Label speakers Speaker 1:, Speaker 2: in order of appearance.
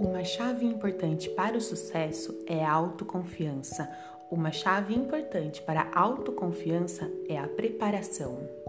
Speaker 1: Uma chave importante para o sucesso é a autoconfiança. Uma chave importante para a autoconfiança é a preparação.